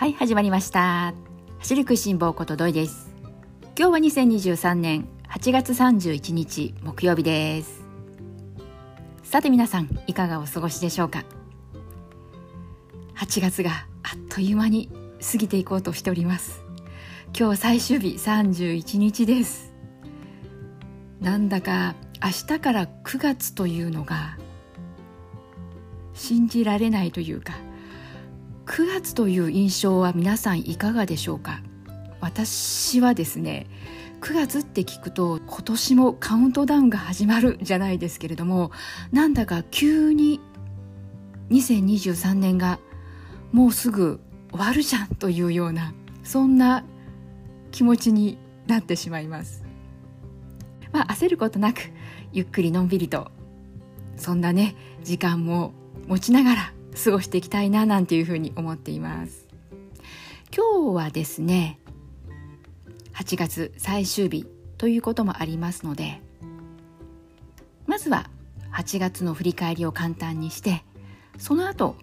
はい始まりました。走る食いしん坊ことどいです。今日は2023年8月31日木曜日です。さて皆さんいかがお過ごしでしょうか？8月があっという間に過ぎていこうとしております。今日最終日31日です。なんだか明日から9月というのが信じられないというか9月という印象は皆さんいかがでしょうか？私はですね9月って聞くと今年もカウントダウンが始まるじゃないですけれどもなんだか急に2023年がもうすぐ終わるじゃんというようなそんな気持ちになってしまいます。まあ焦ることなくゆっくりのんびりとそんなね時間も持ちながら過ごしていきたいななんていうふうに思っています。今日はですね8月最終日ということもありますのでまずは8月の振り返りを簡単にしてその後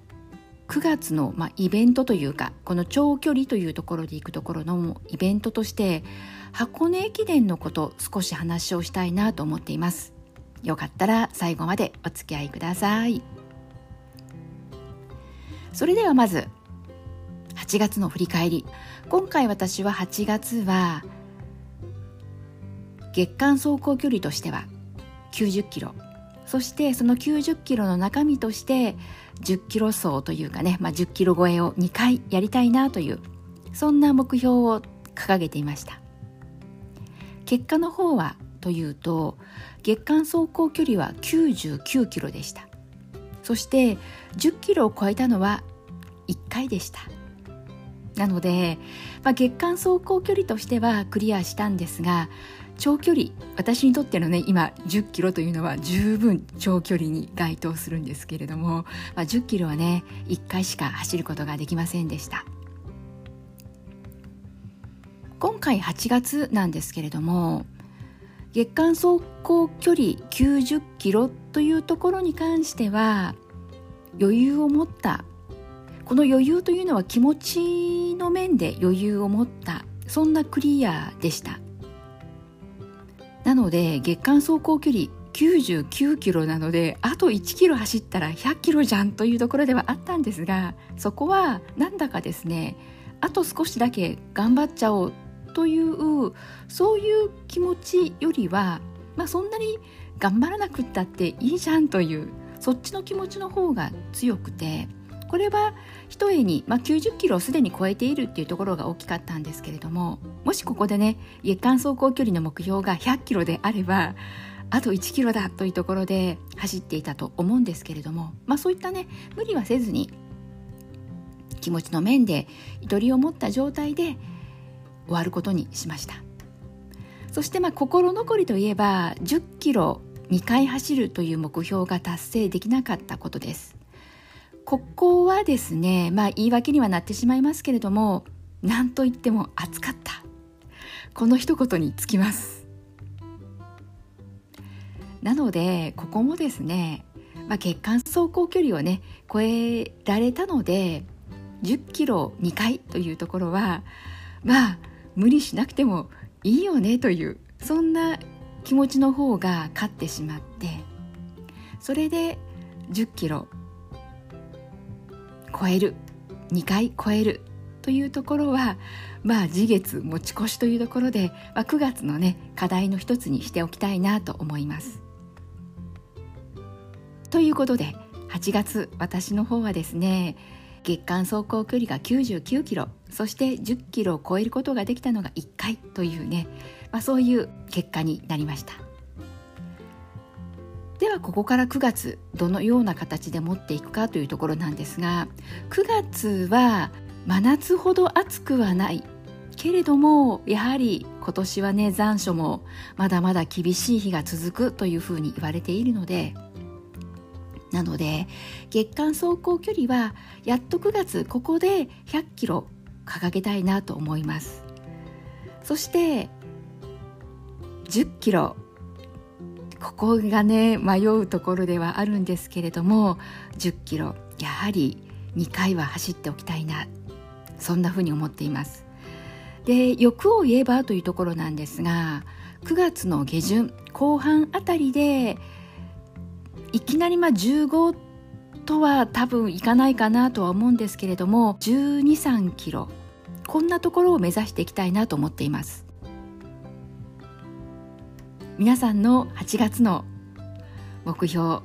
9月の、まあ、イベントというかこの長距離というところで行くところのイベントとして箱根駅伝のこと少し話をしたいなと思っています。よかったら最後までお付き合いください。それではまず8月の振り返り。今回私は8月は月間走行距離としては90キロ。そしてその90キロの中身として10キロ走というかね、まあ、10キロ超えを2回やりたいなというそんな目標を掲げていました。結果の方はというと月間走行距離は99キロでした。そして10キロを超えたのは1回でした。なので、まあ、月間走行距離としてはクリアしたんですが長距離私にとってのね今10キロというのは十分長距離に該当するんですけれども、まあ、10キロはね1回しか走ることができませんでした。今回8月なんですけれども月間走行距離90キロというところに関しては余裕を持った。この余裕というのは気持ちの面で余裕を持った。そんなクリアでした。なので月間走行距離99キロなのであと1キロ走ったら100キロじゃんというところではあったんですがそこはなんだかですねあと少しだけ頑張っちゃおうというそういう気持ちよりは、まあ、そんなに頑張らなくったっていいじゃんというそっちの気持ちの方が強くてこれはひとえに、まあ、90キロをすでに超えているっていうところが大きかったんですけれどももしここでね月間走行距離の目標が100キロであればあと1キロだというところで走っていたと思うんですけれども、まあ、そういったね無理はせずに気持ちの面でゆとりを持った状態で終わることにしました。そしてまあ心残りといえば10キロ2回走るという目標が達成できなかったことです。ここはですねまあ言い訳にはなってしまいますけれども何と言っても暑かった。この一言につきます。なのでここもですね、まあ、血管走行距離をね超えられたので10キロ2回というところはまあ無理しなくてもいいよねというそんな気持ちの方が勝ってしまってそれで10キロ超える2回超えるというところはまあ次月持ち越しというところで、まあ、9月のね課題の一つにしておきたいなと思います。ということで8月私の方はですね月間走行距離が99キロそして10キロを超えることができたのが1回というね、まあ、そういう結果になりました。ではここから9月どのような形で持っていくかというところなんですが9月は真夏ほど暑くはないけれどもやはり今年はね残暑もまだまだ厳しい日が続くというふうに言われているのでなので月間走行距離はやっと9月ここで100キロ掲げたいなと思います。そして10キロ。ここがね迷うところではあるんですけれども10キロ。やはり2回は走っておきたいな。そんなふうに思っています。で欲を言えばというところなんですが9月の下旬後半あたりでいきなりまあ15とは多分いかないかなとは思うんですけれども1 2 3キロ。こんなところを目指していきたいなと思っています。皆さんの8月の目標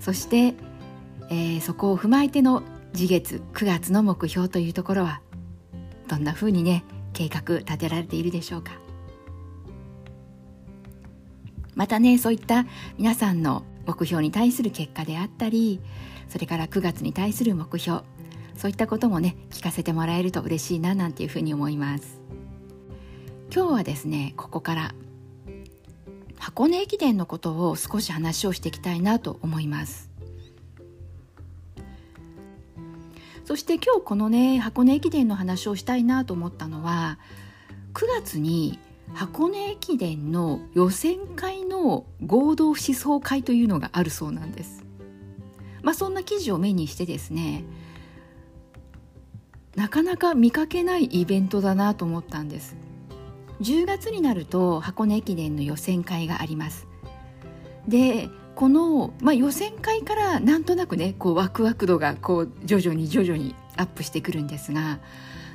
そして、えー、そこを踏まえての次月9月の目標というところはどんなふうにね計画立てられているでしょうか。またねそういった皆さんの目標に対する結果であったりそれから9月に対する目標そういったこともね聞かせてもらえると嬉しいななんていうふうに思います。今日はですねここから箱根駅伝のことを少し話をしていきたいなと思いますそして今日このね箱根駅伝の話をしたいなと思ったのは9月に箱根駅伝の予選会の合同思想会というのがあるそうなんです。まあ、そんな記事を目にしてですねなかなか見かけないイベントだなと思ったんです10月になると箱根駅伝の予選会があります。でこの、まあ、予選会からなんとなくねこうワクワク度がこう徐々に徐々にアップしてくるんですが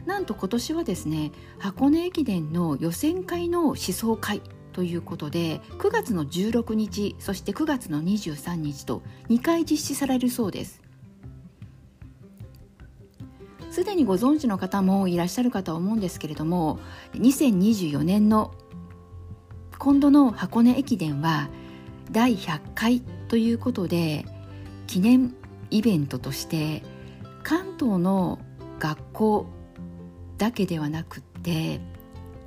なんと今年はですね箱根駅伝の予選会の思想会ということで9月の16日そして9月の23日と2回実施されるそうです。すでにご存知の方もいらっしゃるかと思うんですけれども2024年の今度の箱根駅伝は第100回ということで記念イベントとして関東の学校だけではなくって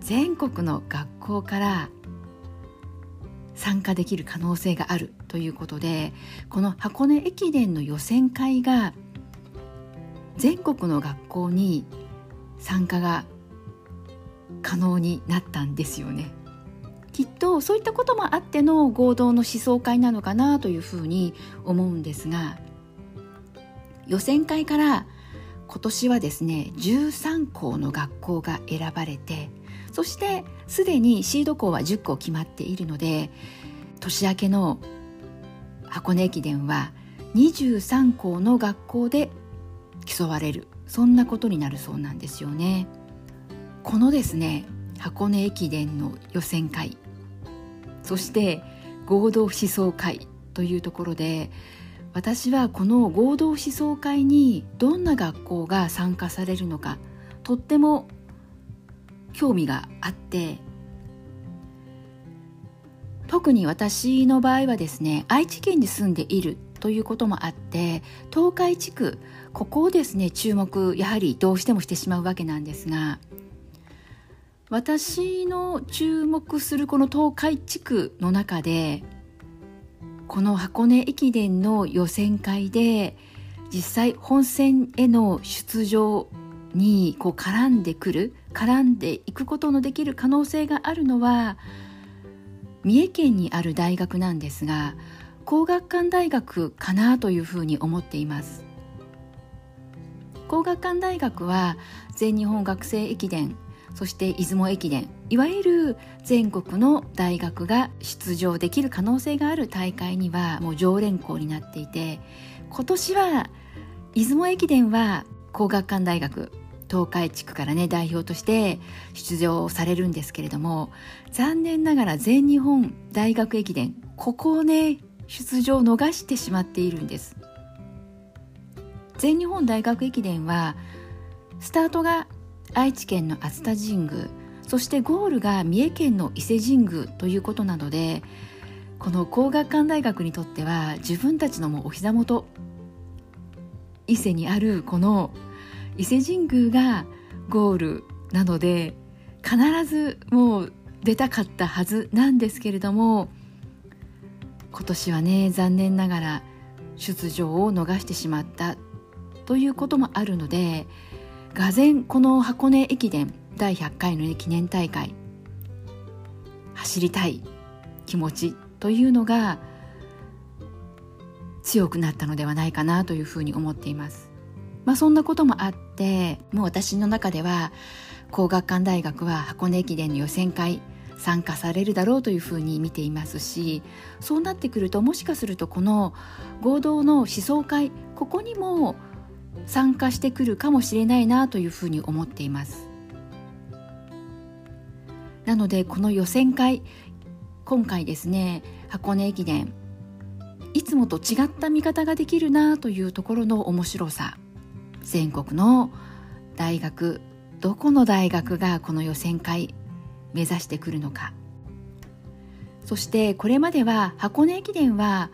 全国の学校から参加できる可能性があるということでこの箱根駅伝の予選会が全国の学校に参加が可能になったんですよね。きっとそういったこともあっての合同の思想会なのかなというふうに思うんですが予選会から今年はですね13校の学校が選ばれてそしてすでにシード校は10校決まっているので年明けの箱根駅伝は23校の学校で競われるそんなことになるそうなんですよね。このですね箱根駅伝の予選会そして合同思想会というところで私はこの合同思想会にどんな学校が参加されるのかとっても興味があって特に私の場合はですね愛知県に住んでいるということもあって東海地区ここをですね注目やはりどうしてもしてしまうわけなんですが私の注目するこの東海地区の中でこの箱根駅伝の予選会で実際本戦への出場にこう絡んでくる絡んでいくことのできる可能性があるのは三重県にある大学なんですが工学館大学かなというふうに思っています。工学館大学は全日本学生駅伝そして出雲駅伝いわゆる全国の大学が出場できる可能性がある大会にはもう常連校になっていて今年は出雲駅伝は工学館大学東海地区からね代表として出場されるんですけれども残念ながら全日本大学駅伝ここをね出場を逃してしまっているんです。全日本大学駅伝はスタートが愛知県の熱田神宮そしてゴールが三重県の伊勢神宮ということなのでこの工学館大学にとっては自分たちのもお膝元伊勢にあるこの伊勢神宮がゴールなので必ずもう出たかったはずなんですけれども今年はね残念ながら出場を逃してしまったということもあるのでがぜこの箱根駅伝第100回の、記念大会走りたい気持ちというのが強くなったのではないかなというふうに思っています。まあ、そんなこともあってもう私の中では工学館大学は箱根駅伝の予選会参加されるだろうというふうに見ていますしそうなってくるともしかするとこの合同の思想会ここにも参加してくるかもしれないなというふうに思っています。なのでこの予選会今回ですね箱根駅伝いつもと違った見方ができるなというところの面白さ全国の大学どこの大学がこの予選会目指してくるのか。そしてこれまでは箱根駅伝は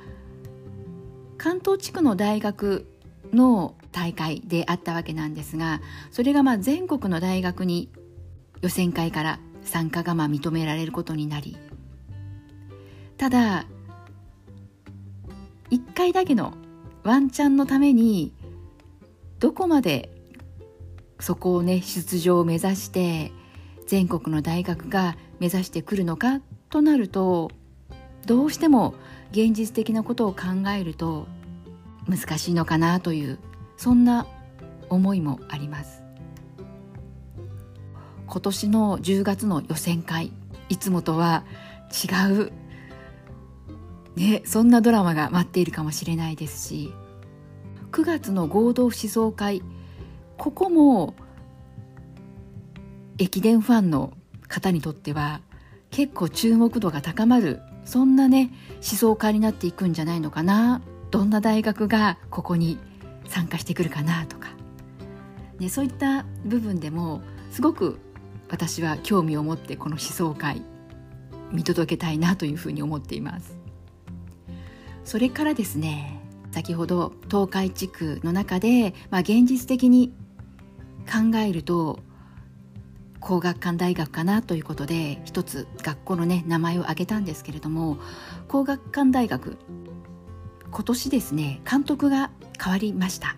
関東地区の大学の大会であったわけなんですがそれがまあ全国の大学に予選会から参加がまあ認められることになりただ1回だけのワンチャンのためにどこまでそこをね出場を目指して全国の大学が目指してくるのかとなるとどうしても現実的なことを考えると難しいのかなというそんな思いもあります。今年の10月の予選会いつもとは違うねそんなドラマが待っているかもしれないですし9月の合同思想会ここも駅伝ファンの方にとっては結構注目度が高まるそんなね思想家になっていくんじゃないのかなどんな大学がここに参加してくるかなとか、ね、そういった部分でもすごく私は興味を持ってこの思想会見届けたいなというふうに思っています。それからですね先ほど東海地区の中で、まあ、現実的に考えると工学館大学かなということで一つ学校のね名前を挙げたんですけれども工学館大学今年ですね監督が変わりました。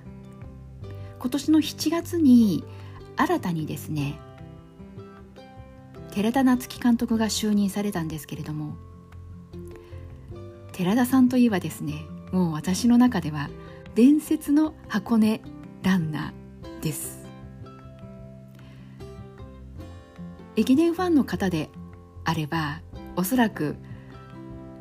今年の7月に新たにですね寺田夏樹監督が就任されたんですけれども寺田さんといえばですねもう私の中では伝説の箱根ランナーです。駅伝ファンの方であればおそらく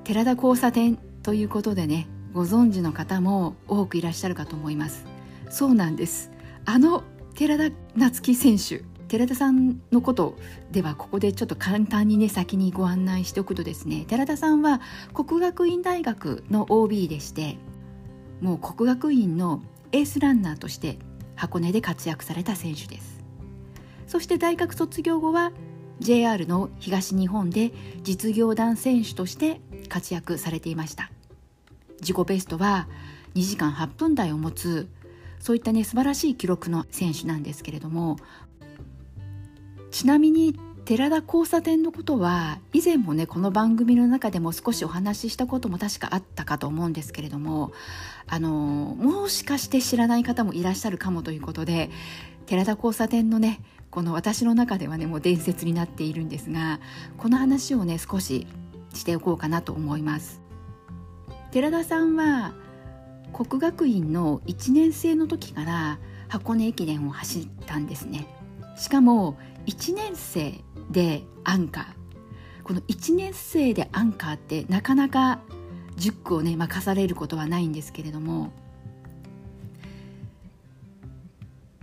寺田交差点ということでねご存知の方も多くいらっしゃるかと思います。そうなんです。あの寺田夏樹選手寺田さんのことではここでちょっと簡単にね先にご案内しておくとですね寺田さんは国学院大学の OB でしてもう国学院のエースランナーとして箱根で活躍された選手です。そして大学卒業後は JR の東日本で実業団選手として活躍されていました。自己ベストは2時間8分台を持つそういったね素晴らしい記録の選手なんですけれどもちなみに寺田交差点のことは以前もねこの番組の中でも少しお話ししたことも確かあったかと思うんですけれどもあのもしかして知らない方もいらっしゃるかもということで寺田交差点のねこの私の中ではねもう伝説になっているんですがこの話をね少ししておこうかなと思います。寺田さんは国学院の1年生の時から箱根駅伝を走ったんですね。しかも1年生でアンカー。この1年生でアンカーってなかなか10区をね任されることはないんですけれども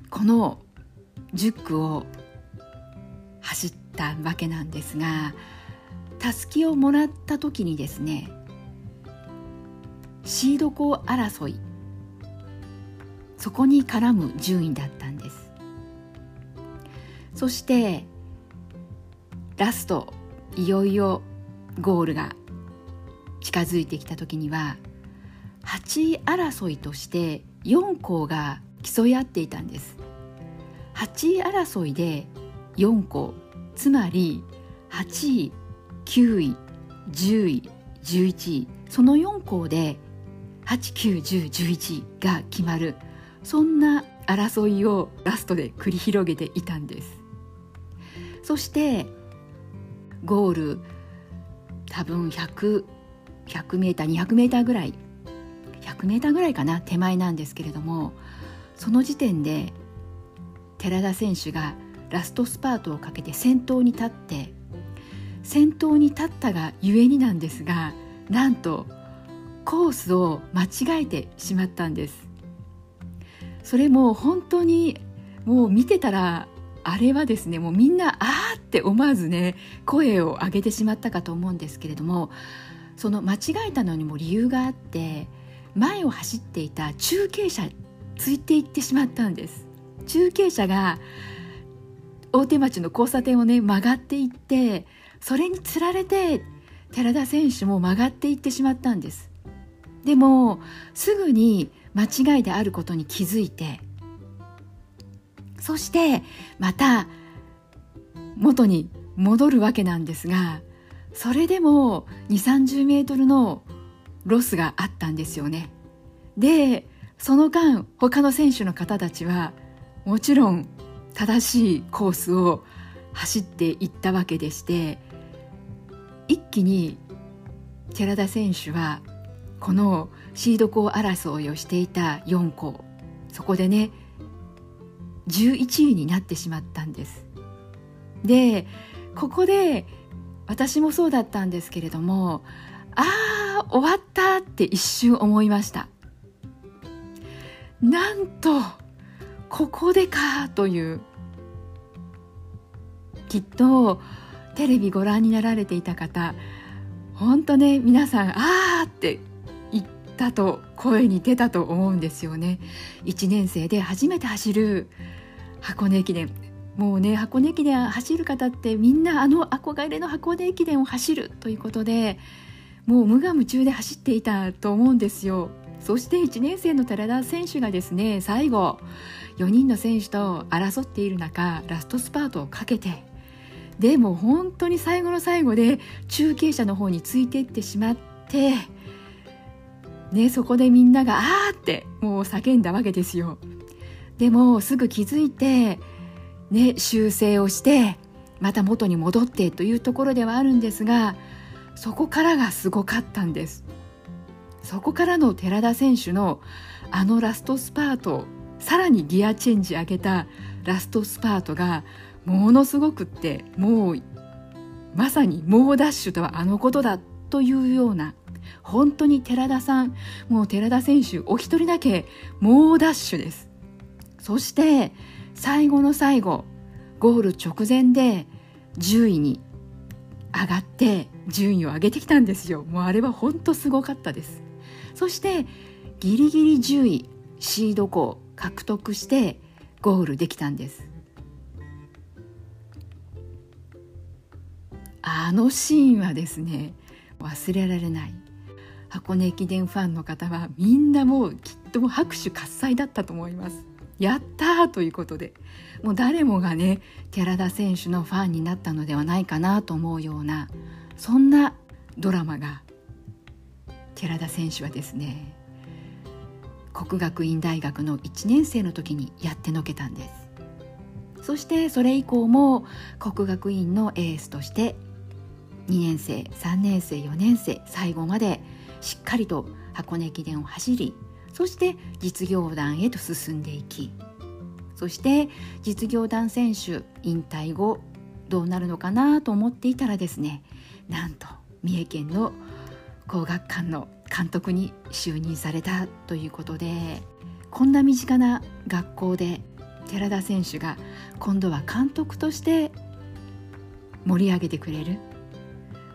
この10区を走ったわけなんですがたすきをもらった時にですねシード校争い。そこに絡む順位だったんです。そしてラストいよいよゴールが近づいてきた時には8位争いとして4校が競い合っていたんです。8位争いで4校つまり8位9位10位11位その4校で891011が決まる。そんな争いをラストで繰り広げていたんです。そしてゴール多分100 100m200m ぐらい。100m ぐらいかな手前なんですけれどもその時点で寺田選手がラストスパートをかけて先頭に立って先頭に立ったがゆえになんですがなんとコースを間違えてしまったんです。それも本当にもう見てたらあれはですねもうみんなあーって思わずね声を上げてしまったかと思うんですけれどもその間違えたのにも理由があって前を走っていた中継車ついていってしまったんです。中継車が大手町の交差点をね曲がっていってそれにつられて寺田選手も曲がっていってしまったんです。でもすぐに間違いであることに気づいてそしてまた元に戻るわけなんですがそれでも2 3 0メートルのロスがあったんですよね。でその間他の選手の方たちはもちろん正しいコースを走っていったわけでして一気に寺田選手はこのシード校争いをしていた4校そこでね11位になってしまったんです。でここで私もそうだったんですけれどもああ終わったって一瞬思いました。なんとここでかというきっとテレビご覧になられていた方本当ね皆さんあーってったと声に出たと思うんですよね。1年生で初めて走る箱根駅伝。もうね箱根駅伝走る方ってみんなあの憧れの箱根駅伝を走るということでもう無我夢中で走っていたと思うんですよ。そして1年生の寺田選手がですね最後4人の選手と争っている中ラストスパートをかけてでも本当に最後の最後で中継車の方についていってしまって、ね、そこでみんなが「あー!」ってもう叫んだわけですよ。でもすぐ気づいて、ね、修正をしてまた元に戻ってというところではあるんですがそこからがすごかったんです。そこからの寺田選手のあのラストスパートさらにギアチェンジ上げたラストスパートがものすごくってもうまさに猛ダッシュとはあのことだというような本当に寺田さんもう寺田選手お一人だけ猛ダッシュです。そして最後の最後ゴール直前で10位に上がって順位を上げてきたんですよ。もうあれは本当すごかったです。そしてギリギリ10位シード校獲得してゴールできたんです。あのシーンはですね忘れられない。箱根駅伝ファンの方はみんなもうきっと拍手喝采だったと思います。やったーということでもう誰もがね寺田選手のファンになったのではないかなと思うようなそんなドラマが寺田選手はですね国学院大学の1年生の時にやってのけたんです。そしてそれ以降も国学院のエースとして2年生3年生4年生最後までしっかりと箱根駅伝を走りそして実業団へと進んでいきそして実業団選手引退後どうなるのかなと思っていたらですねなんと三重県の工学館の監督に就任されたということでこんな身近な学校で寺田選手が今度は監督として盛り上げてくれる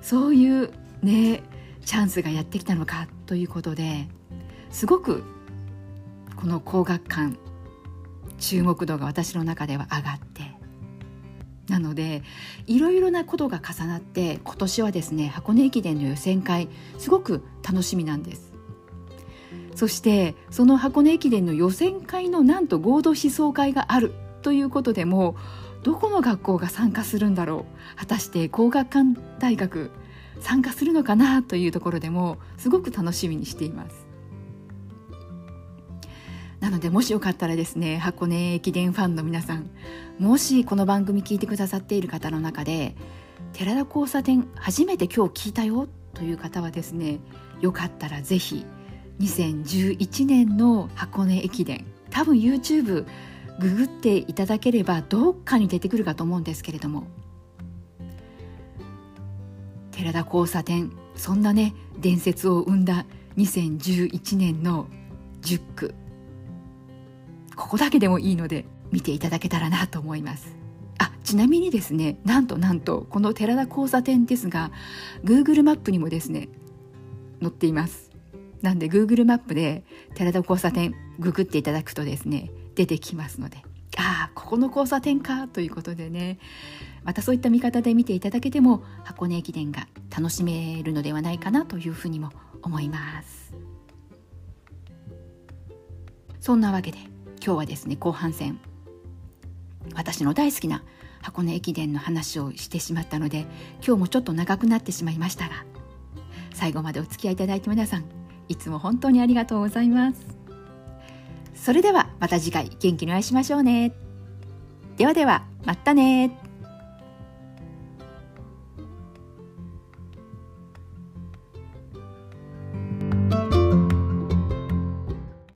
そういうねチャンスがやってきたのかということですごくこの工学館注目度が私の中では上がってなのでいろいろなことが重なって今年はですね箱根駅伝の予選会すごく楽しみなんです。そしてその箱根駅伝の予選会のなんと合同思想会があるということでもどこの学校が参加するんだろう。果たして工学館大学参加するのかなというところでもすごく楽しみにしています。なのでもしよかったらですね箱根駅伝ファンの皆さんもしこの番組聞いてくださっている方の中で寺田交差点初めて今日聞いたよという方はですねよかったらぜひ2011年の箱根駅伝多分 YouTube ググっていただければどっかに出てくるかと思うんですけれども寺田交差点そんなね伝説を生んだ2011年の10区ここだけでもいいので見ていただけたらなと思います。あちなみにですねなんとなんとこの寺田交差点ですが Google マップにもですね載っています。なんで Google マップで寺田交差点ググっていただくとですね出てきますので。ああここの交差点かということでね。またそういった見方で見ていただけても箱根駅伝が楽しめるのではないかなというふうにも思います。そんなわけで今日はですね後半戦。私の大好きな箱根駅伝の話をしてしまったので今日もちょっと長くなってしまいましたが最後までお付き合いいただいて皆さんいつも本当にありがとうございます。それではまた次回元気にお会いしましょうね。ではではまたね